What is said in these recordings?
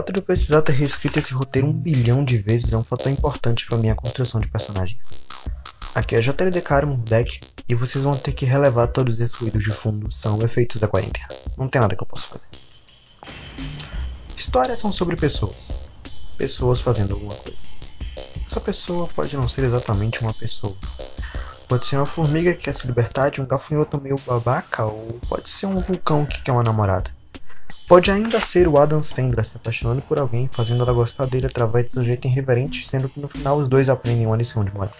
fato de eu precisar ter reescrito esse roteiro um bilhão de vezes é um fator importante para minha construção de personagens. Aqui é JLD Caro Deck e vocês vão ter que relevar todos esses ruídos de fundo, são efeitos da quarentena. Não tem nada que eu possa fazer. Histórias são sobre pessoas. Pessoas fazendo alguma coisa. Essa pessoa pode não ser exatamente uma pessoa. Pode ser uma formiga que quer se libertar de um gafanhoto meio babaca, ou pode ser um vulcão que quer uma namorada. Pode ainda ser o Adam Sandler se apaixonando por alguém, fazendo ela gostar dele através de seu jeito irreverente, sendo que no final os dois aprendem uma lição de moral.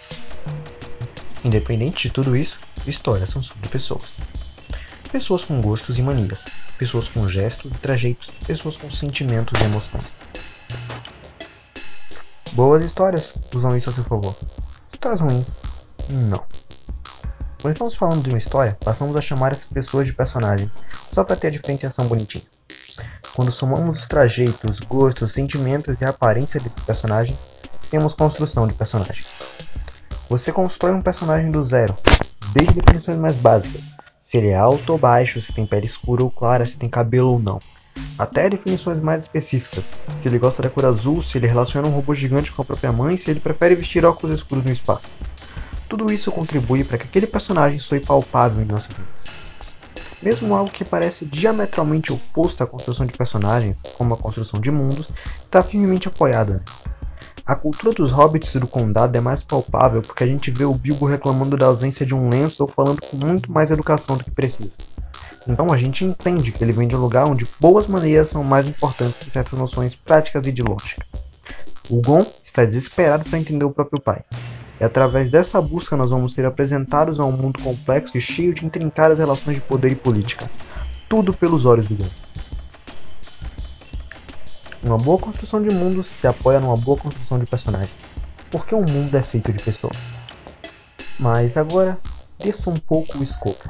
Independente de tudo isso, histórias são sobre pessoas. Pessoas com gostos e manias, pessoas com gestos e trajeitos, pessoas com sentimentos e emoções. Boas histórias usam isso a seu favor. Histórias ruins, não. Quando estamos falando de uma história, passamos a chamar essas pessoas de personagens, só para ter a diferenciação bonitinha. Quando somamos os trajeitos, gostos, sentimentos e aparência desses personagens, temos construção de personagem. Você constrói um personagem do zero, desde definições mais básicas, se ele é alto ou baixo, se tem pele escura ou clara, se tem cabelo ou não, até definições mais específicas, se ele gosta da cor azul, se ele relaciona um robô gigante com a própria mãe, se ele prefere vestir óculos escuros no espaço. Tudo isso contribui para que aquele personagem soe palpável em nossas mentes. Mesmo algo que parece diametralmente oposto à construção de personagens, como a construção de mundos, está firmemente apoiada. A cultura dos hobbits do condado é mais palpável porque a gente vê o Bilbo reclamando da ausência de um lenço ou falando com muito mais educação do que precisa. Então a gente entende que ele vem de um lugar onde boas maneiras são mais importantes que certas noções práticas e de lógica. O Gon está desesperado para entender o próprio pai, e através dessa busca nós vamos ser apresentados a um mundo complexo e cheio de intrincadas relações de poder e política. Tudo pelos olhos do Gon. Uma boa construção de mundos se apoia numa boa construção de personagens, porque um mundo é feito de pessoas. Mas agora, desça um pouco o escopo.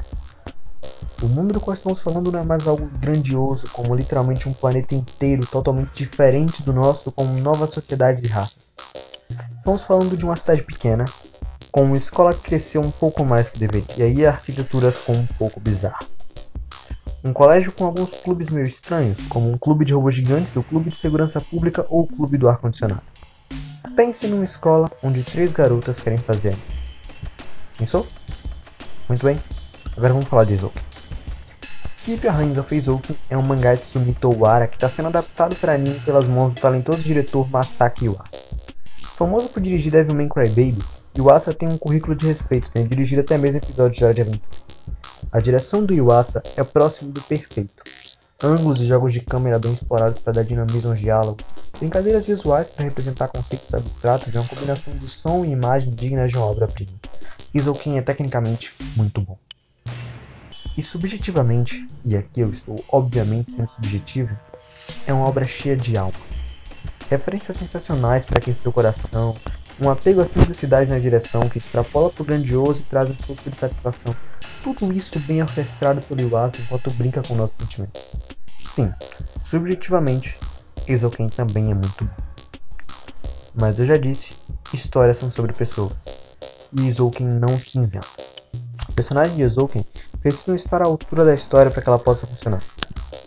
O mundo do qual estamos falando não é mais algo grandioso, como literalmente um planeta inteiro totalmente diferente do nosso, com novas sociedades e raças. Estamos falando de uma cidade pequena, com uma escola que cresceu um pouco mais que deveria, e aí a arquitetura ficou um pouco bizarra. Um colégio com alguns clubes meio estranhos, como um clube de robôs gigantes, o clube de segurança pública ou o clube do ar-condicionado. Pense numa escola onde três garotas querem fazer. Pensou? Muito bem, agora vamos falar de Izouken. Keep Your Hands Off Izouken é um mangá de Sumito Owara que está sendo adaptado para anime pelas mãos do talentoso diretor Masaki Yuasa. Famoso por dirigir Devilman Crybaby, Yuasa tem um currículo de respeito, tendo dirigido até mesmo episódios de Hora de Aventura. A direção do Yuasa é próximo do perfeito. Ângulos e jogos de câmera bem explorados para dar dinamismo aos diálogos, brincadeiras visuais para representar conceitos abstratos e uma combinação de som e imagem digna de uma obra-prima. Izouken é tecnicamente muito bom. E subjetivamente, e aqui eu estou obviamente sendo subjetivo, é uma obra cheia de alma referências sensacionais para aquecer o coração, um apego à simplicidade na direção que extrapola para o grandioso e traz um fluxo de satisfação. Tudo isso bem orquestrado pelo Iwasa enquanto brinca com nossos sentimentos. Sim, subjetivamente, Izouken também é muito bom. Mas eu já disse, histórias são sobre pessoas. E Izouken não cinzenta. O personagem de Izouken precisa estar à altura da história para que ela possa funcionar,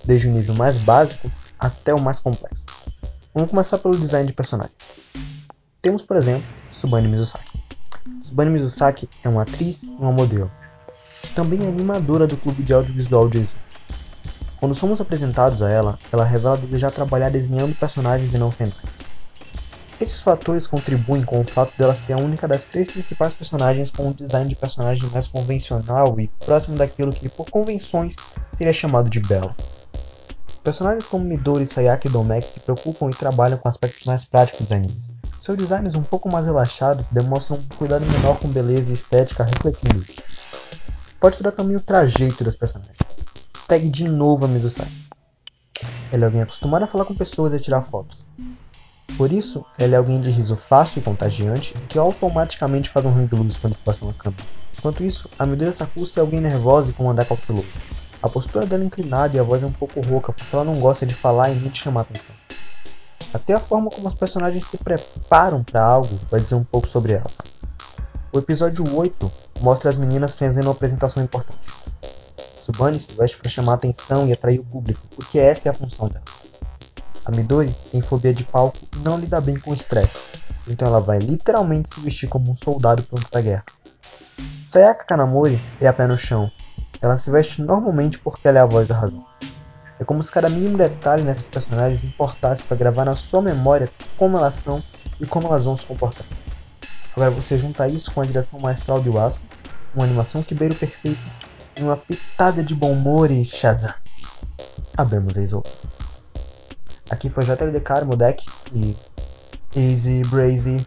desde o nível mais básico até o mais complexo. Vamos começar pelo design de personagens. Temos, por exemplo, Subane Mizusaki. Subane Mizusaki é uma atriz e uma modelo. Também é animadora do clube de audiovisual de Izu. Quando somos apresentados a ela, ela revela desejar trabalhar desenhando personagens e não cenários. Esses fatores contribuem com o fato dela ser a única das três principais personagens com um design de personagem mais convencional e próximo daquilo que, por convenções, seria chamado de belo. Personagens como Midori, Sayaka e Domek se preocupam e trabalham com aspectos mais práticos dos animes. Seus designs um pouco mais relaxados demonstram um cuidado menor com beleza e estética refletindo isso. Pode estudar também o trajeto das personagens. Pegue de novo a Mizusaki. Ela é alguém acostumada a falar com pessoas e a tirar fotos. Por isso, ela é alguém de riso fácil e contagiante que automaticamente faz um ring luz quando se passa uma câmera. Enquanto isso, a Midori Sakusa é alguém nervosa e com um andar cauteloso. A postura dela é inclinada e a voz é um pouco rouca porque ela não gosta de falar e nem de chamar atenção. Até a forma como os personagens se preparam para algo vai dizer um pouco sobre elas. O episódio 8 mostra as meninas fazendo uma apresentação importante. Subane se veste para chamar atenção e atrair o público, porque essa é a função dela. A Midori tem fobia de palco e não lida bem com o estresse, então ela vai literalmente se vestir como um soldado pronto para guerra. Sayaka Kanamori é a pé no chão. Ela se veste normalmente porque ela é a voz da razão. É como se cada mínimo detalhe nessas personagens importasse para gravar na sua memória como elas são e como elas vão se comportar. Agora você junta isso com a direção maestral de Wasa, uma animação que beira o perfeito e uma pitada de bom humor e Shazam. Abemos Isola. Aqui foi JLD Carmo Deck e Easy Brazy.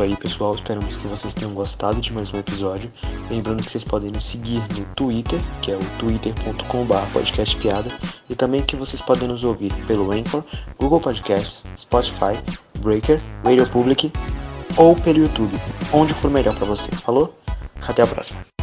Isso aí, pessoal. Esperamos que vocês tenham gostado de mais um episódio. Lembrando que vocês podem nos seguir no Twitter, que é o twitter.com/podcastpiada, e também que vocês podem nos ouvir pelo Anchor, Google Podcasts, Spotify, Breaker, Radio Public ou pelo YouTube, onde for melhor para vocês. Falou? Até a próxima.